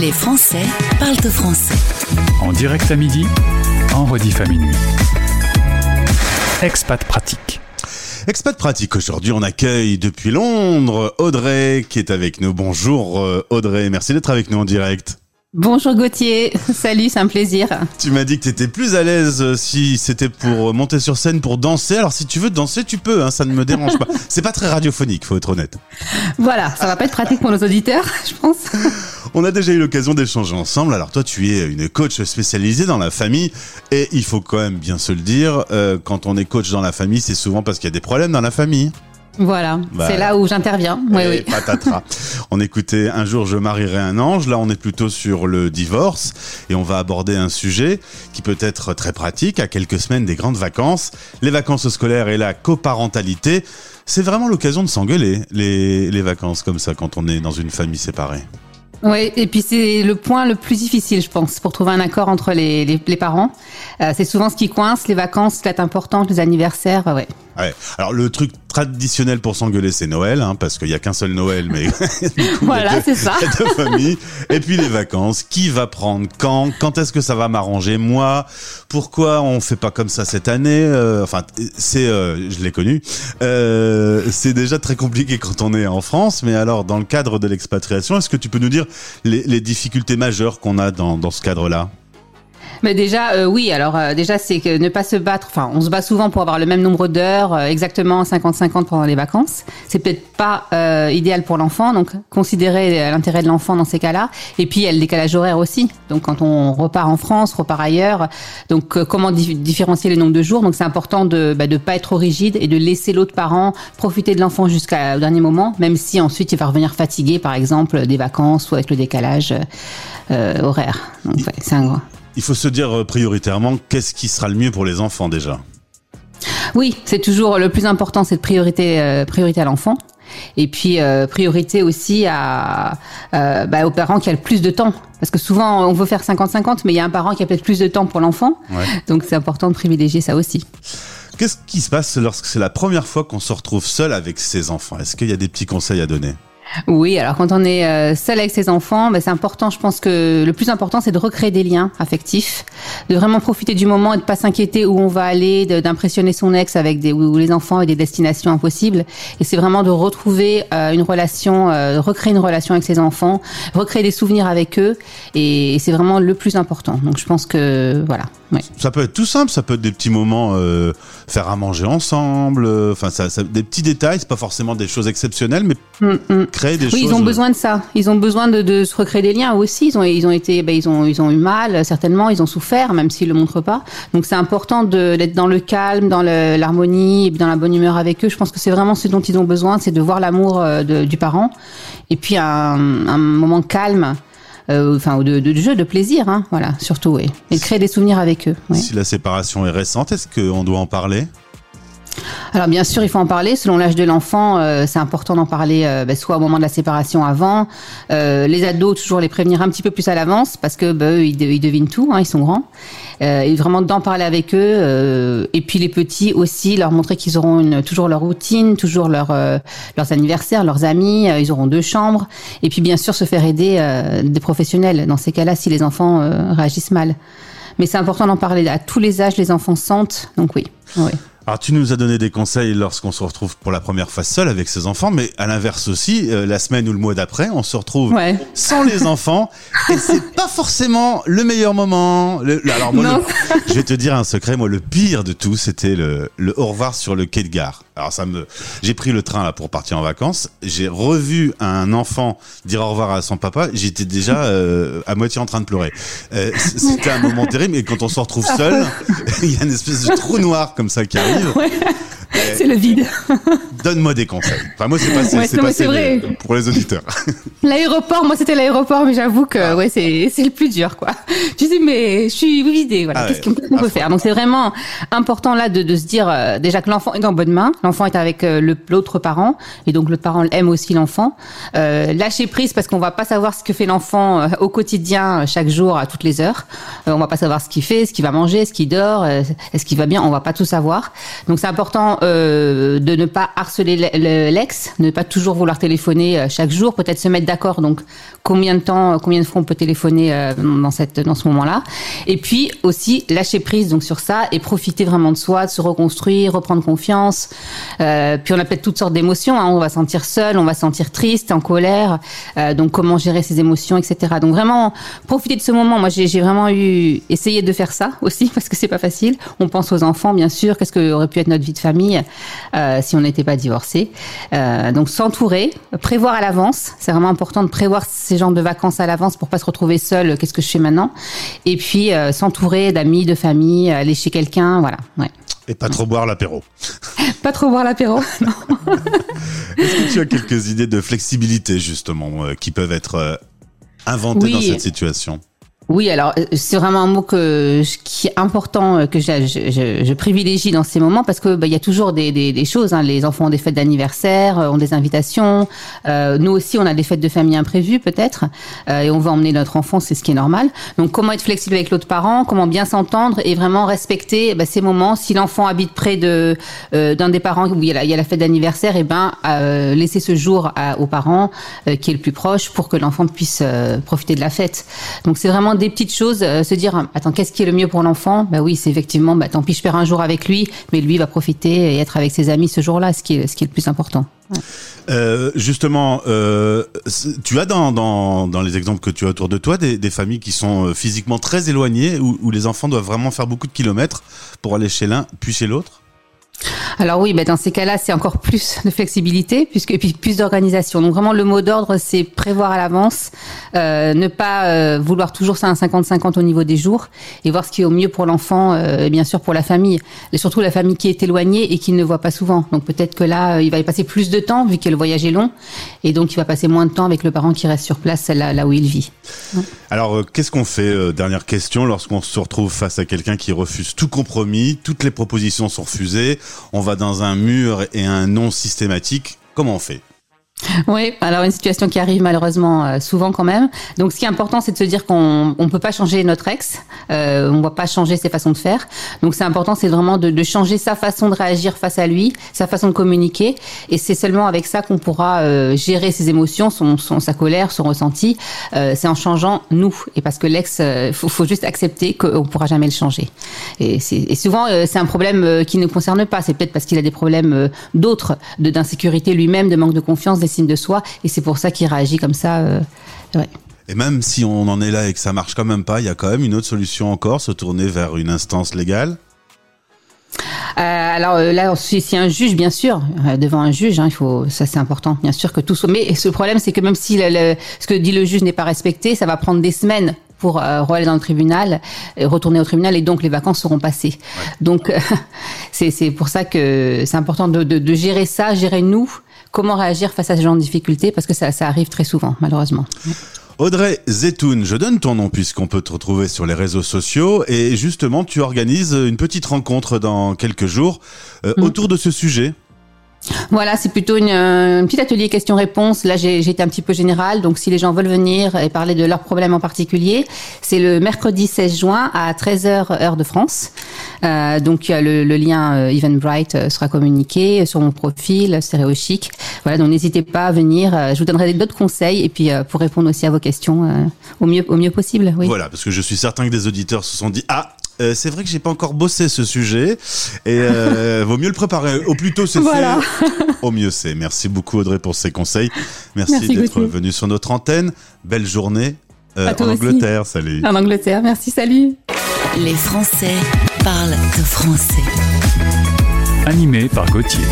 Les Français parlent au français. En direct à midi, en rediff à minuit. Expat pratique. Expat pratique, aujourd'hui on accueille depuis Londres Audrey qui est avec nous. Bonjour euh, Audrey, merci d'être avec nous en direct. Bonjour Gauthier, salut, c'est un plaisir. Tu m'as dit que tu étais plus à l'aise euh, si c'était pour euh, monter sur scène pour danser. Alors si tu veux danser, tu peux, hein, ça ne me dérange pas. C'est pas très radiophonique, faut être honnête. Voilà, ça va pas être pratique pour nos auditeurs, je pense. On a déjà eu l'occasion d'échanger ensemble. Alors toi, tu es une coach spécialisée dans la famille et il faut quand même bien se le dire, euh, quand on est coach dans la famille, c'est souvent parce qu'il y a des problèmes dans la famille. Voilà, Bah, c'est là où j'interviens. Oui, oui. patatras. on écoutait Un jour je marierai un ange. Là, on est plutôt sur le divorce et on va aborder un sujet qui peut être très pratique à quelques semaines des grandes vacances. Les vacances scolaires et la coparentalité. C'est vraiment l'occasion de s'engueuler, les, les vacances comme ça, quand on est dans une famille séparée. Oui, et puis c'est le point le plus difficile, je pense, pour trouver un accord entre les, les, les parents. Euh, c'est souvent ce qui coince, les vacances, date importante, les anniversaires, ouais. Ouais. Alors le truc traditionnel pour s'engueuler, c'est Noël, hein, parce qu'il y a qu'un seul Noël, mais coup, Voilà, c'est ça. deux familles. Et puis les vacances, qui va prendre quand Quand est-ce que ça va m'arranger moi? Pourquoi on fait pas comme ça cette année? Euh, Enfin, c'est, euh, je l'ai connu. Euh, c'est déjà très compliqué quand on est en France, mais alors dans le cadre de l'expatriation, est-ce que tu peux nous dire les, les difficultés majeures qu'on a dans, dans ce cadre-là? Mais déjà, euh, oui, alors euh, déjà, c'est que ne pas se battre, enfin, on se bat souvent pour avoir le même nombre d'heures, euh, exactement 50-50 pendant les vacances. C'est peut-être pas euh, idéal pour l'enfant, donc considérer euh, l'intérêt de l'enfant dans ces cas-là. Et puis, il y a le décalage horaire aussi. Donc, quand on repart en France, repart ailleurs, donc euh, comment di- différencier le nombre de jours? Donc, c'est important de ne pas être trop rigide et de laisser l'autre parent profiter de l'enfant jusqu'au dernier moment, même si ensuite il va revenir fatigué, par exemple, des vacances ou avec le décalage horaire. Donc, ouais, c'est un grand. Il faut se dire euh, prioritairement qu'est-ce qui sera le mieux pour les enfants déjà? Oui, c'est toujours le plus important, c'est de priorité, euh, priorité à l'enfant. Et puis euh, priorité aussi à, euh, bah, aux parents qui ont le plus de temps. Parce que souvent on veut faire 50-50, mais il y a un parent qui a peut-être plus de temps pour l'enfant. Ouais. Donc c'est important de privilégier ça aussi. Qu'est-ce qui se passe lorsque c'est la première fois qu'on se retrouve seul avec ses enfants? Est-ce qu'il y a des petits conseils à donner? Oui, alors quand on est euh, seul avec ses enfants, bah, c'est important. Je pense que le plus important, c'est de recréer des liens affectifs, de vraiment profiter du moment et de pas s'inquiéter où on va aller, d'impressionner son ex avec des ou les enfants et des destinations impossibles. Et c'est vraiment de retrouver euh, une relation, euh, recréer une relation avec ses enfants, recréer des souvenirs avec eux. Et, c'est vraiment le plus important. Donc je pense que voilà. Ouais. Ça peut être tout simple, ça peut être des petits moments, euh, faire à manger ensemble, euh, enfin ça, ça- des petits détails, c'est pas forcément des choses exceptionnelles, mais Mm, mm. créer des Oui, choses. ils ont besoin de ça. Ils ont besoin de, de se recréer des liens aussi. Ils ont, ils ont été, ben, ils ont, ils ont eu mal certainement. Ils ont souffert, même s'ils le montrent pas. Donc c'est important d'être dans le calme, dans l'harmonie, dans la bonne humeur avec eux. Je pense que c'est vraiment ce dont ils ont besoin, c'est de voir l'amour euh, du parent, et puis un, un moment calme, euh, enfin de, de jeu, de plaisir, hein, voilà, surtout. Et de créer des souvenirs avec eux. Si la séparation est récente, est-ce qu'on doit en parler? Alors bien sûr, il faut en parler. Selon l'âge de l'enfant, euh, c'est important d'en parler euh, bah, soit au moment de la séparation avant. Euh, les ados, toujours les prévenir un petit peu plus à l'avance parce que bah, eux, ils, de- ils devinent tout, hein, ils sont grands. Euh, et vraiment d'en parler avec eux. euh, et puis les petits aussi, leur montrer qu'ils auront une, toujours leur routine, toujours leur, euh, leurs anniversaires, leurs amis. ils auront deux chambres. Et puis bien sûr, se faire aider des professionnels dans ces cas-là si les enfants réagissent mal. Mais c'est important d'en parler à tous les âges. Les enfants sentent. Donc oui. oui. Alors tu nous as donné des conseils lorsqu'on se retrouve pour la première fois seul avec ses enfants, mais à l'inverse aussi, euh, la semaine ou le mois d'après, on se retrouve Ouais. sans les enfants et c'est pas forcément le meilleur moment. Le- alors moi, le- je vais te dire un secret, moi le pire de tout, c'était le, le au revoir sur le quai de gare. Alors ça me, j'ai pris le train là pour partir en vacances, j'ai revu un enfant dire au revoir à son papa, j'étais déjà euh, à moitié en train de pleurer. Euh, c'était un moment terrible et quand on se retrouve seul, il y a une espèce de trou noir comme ça qui arrive. C'est le vide. Donne-moi des conseils. Enfin, moi, c'est passé, Ouais, c'est passé c'est vrai. pour les auditeurs. L'aéroport, moi c'était l'aéroport, mais j'avoue que Ah. ouais c'est c'est le plus dur quoi. Je dis mais je suis vidée, voilà. Ah Qu'est-ce ouais. qu'on peut faire? Donc c'est vraiment important là de, de se dire euh, déjà que l'enfant est en bonne main, l'enfant est avec euh, le- l'autre parent et donc l'autre parent aime aussi l'enfant. Euh, lâcher prise parce qu'on va pas savoir ce que fait l'enfant euh, au quotidien, euh, chaque jour, à toutes les heures. Euh, on va pas savoir ce qu'il fait, ce qu'il va manger, ce qu'il dort, euh, est-ce qu'il va bien, on va pas tout savoir. Donc c'est important euh, de ne pas harceler l'ex, ne pas toujours vouloir téléphoner euh, chaque jour, peut-être se mettre d'accord. Donc combien de temps, combien de fois on peut téléphoner euh, dans cette dans ce moment-là. Et puis aussi lâcher prise donc sur ça et profiter vraiment de soi, de se reconstruire, reprendre confiance. Euh, puis on a peut-être toutes sortes d'émotions. Hein. On va sentir seul, on va sentir triste, en colère. Euh, donc comment gérer ses émotions, etc. Donc vraiment profiter de ce moment. Moi j'ai vraiment eu essayé de faire ça aussi parce que c'est pas facile. On pense aux enfants bien sûr. Qu'est-ce que aurait pu être notre vie de famille euh, si on n'était pas divorcé euh, Donc s'entourer, prévoir à l'avance. C'est vraiment important de prévoir ces genres de vacances à l'avance pour pas se retrouver seul. Qu'est-ce que je fais maintenant? Et puis euh, s'entourer d'amis, de famille, aller chez quelqu'un, voilà. Ouais. Et pas trop boire l'apéro. pas trop boire l'apéro, non. Est-ce que tu as quelques idées de flexibilité justement euh, qui peuvent être euh, inventées Oui. dans cette situation? Oui, alors euh, c'est vraiment un mot que qui est important euh, que je, je, je- privilégie dans ces moments parce que bah, il y a toujours des, des, des choses. Hein. Les enfants ont des fêtes d'anniversaire, euh, ont des invitations. Euh, nous aussi, on a des fêtes de famille imprévues peut-être, euh, et on va emmener notre enfant, c'est ce qui est normal. Donc, comment être flexible avec l'autre parent, comment bien s'entendre et vraiment respecter bah, ces moments. Si l'enfant habite près de euh, d'un des parents où il y a la, y a la fête d'anniversaire, et ben euh, laisser ce jour à- aux parents qui est le plus proche pour que l'enfant puisse profiter de la fête. Donc c'est vraiment des petites choses, euh, se dire attends qu'est-ce qui est le mieux pour l'enfant? Bah oui c'est effectivement bah tant pis je perds un jour avec lui, mais lui va profiter et être avec ses amis ce jour-là, ce qui est ce qui est le plus important. Euh, justement, euh, tu as dans, dans, dans les exemples que tu as autour de toi des, familles qui sont physiquement très éloignées, où les enfants doivent vraiment faire beaucoup de kilomètres pour aller chez l'un puis chez l'autre? Alors oui, bah dans ces cas-là, c'est encore plus de flexibilité, puisque et puis plus d'organisation. Donc vraiment, le mot d'ordre, c'est prévoir à l'avance, euh, ne pas euh, vouloir toujours ça un 50-50 au niveau des jours, et voir ce qui est au mieux pour l'enfant, euh, et bien sûr pour la famille, et surtout la famille qui est éloignée et qui ne voit pas souvent. Donc peut-être que là, il va y passer plus de temps vu que le voyage est long, et donc il va passer moins de temps avec le parent qui reste sur place là, où il vit. Alors, qu'est-ce qu'on fait Dernière question, lorsqu'on se retrouve face à quelqu'un qui refuse tout compromis, toutes les propositions sont refusées, on va dans un mur et un non systématique, comment on fait? Oui, alors une situation qui arrive malheureusement euh, souvent quand même. Donc ce qui est important, c'est de se dire qu'on on peut pas changer notre ex, euh, on va pas changer ses façons de faire. Donc c'est important, c'est vraiment de, de changer sa façon de réagir face à lui, sa façon de communiquer, et c'est seulement avec ça qu'on pourra euh, gérer ses émotions, son, son sa colère, son ressenti. Euh, c'est en changeant nous, et parce que l'ex, euh, faut, faut juste accepter qu'on pourra jamais le changer. Et, et souvent c'est un problème qui ne concerne pas, c'est peut-être parce qu'il a des problèmes d'autres, d'insécurité lui-même, de manque de confiance, des signes de soi, et c'est pour ça qu'il réagit comme ça. euh, ouais. Et même si on en est là et que ça marche quand même pas, il y a quand même une autre solution encore, se tourner vers une instance légale? Euh, alors euh, là, si, si un juge, bien sûr, euh, devant un juge, hein, il faut, ça c'est important, bien sûr que tout soit. Mais ce problème, c'est que même si le, le- ce que dit le juge n'est pas respecté, ça va prendre des semaines pour euh, aller dans le tribunal, et retourner au tribunal, et donc les vacances seront passées. Donc c'est c'est pour ça que c'est important de, de, de gérer ça, gérer nous, comment réagir face à ce genre de difficultés, parce que ça, ça arrive très souvent, malheureusement. Audrey Zetoun, je donne ton nom puisqu'on peut te retrouver sur les réseaux sociaux et justement tu organises une petite rencontre dans quelques jours euh, autour de ce sujet. Voilà, c'est plutôt une, euh, un petit atelier questions-réponses. Là, j'ai été un petit peu général, donc si les gens veulent venir et parler de leurs problèmes en particulier, c'est le mercredi 16 juin à 13h heure de France. Euh, donc le, le lien euh, Eventbrite euh, sera communiqué sur mon profil Stéréo Chic. Voilà, donc n'hésitez pas à venir. je vous donnerai d'autres conseils et puis euh, pour répondre aussi à vos questions euh, au mieux au mieux possible. Oui. Voilà, parce que je suis certain que des auditeurs se sont dit ah. Euh, c'est vrai que j'ai pas encore bossé ce sujet et euh, vaut mieux le préparer. Au plus tôt c'est Voilà. fait, au mieux c'est. Merci beaucoup Audrey pour ces conseils. Merci, Merci, d'être venu sur notre antenne. Belle journée euh, en aussi. Angleterre. Salut. En Angleterre. Merci. Salut. Les Français parlent de français. Animé par Gauthier.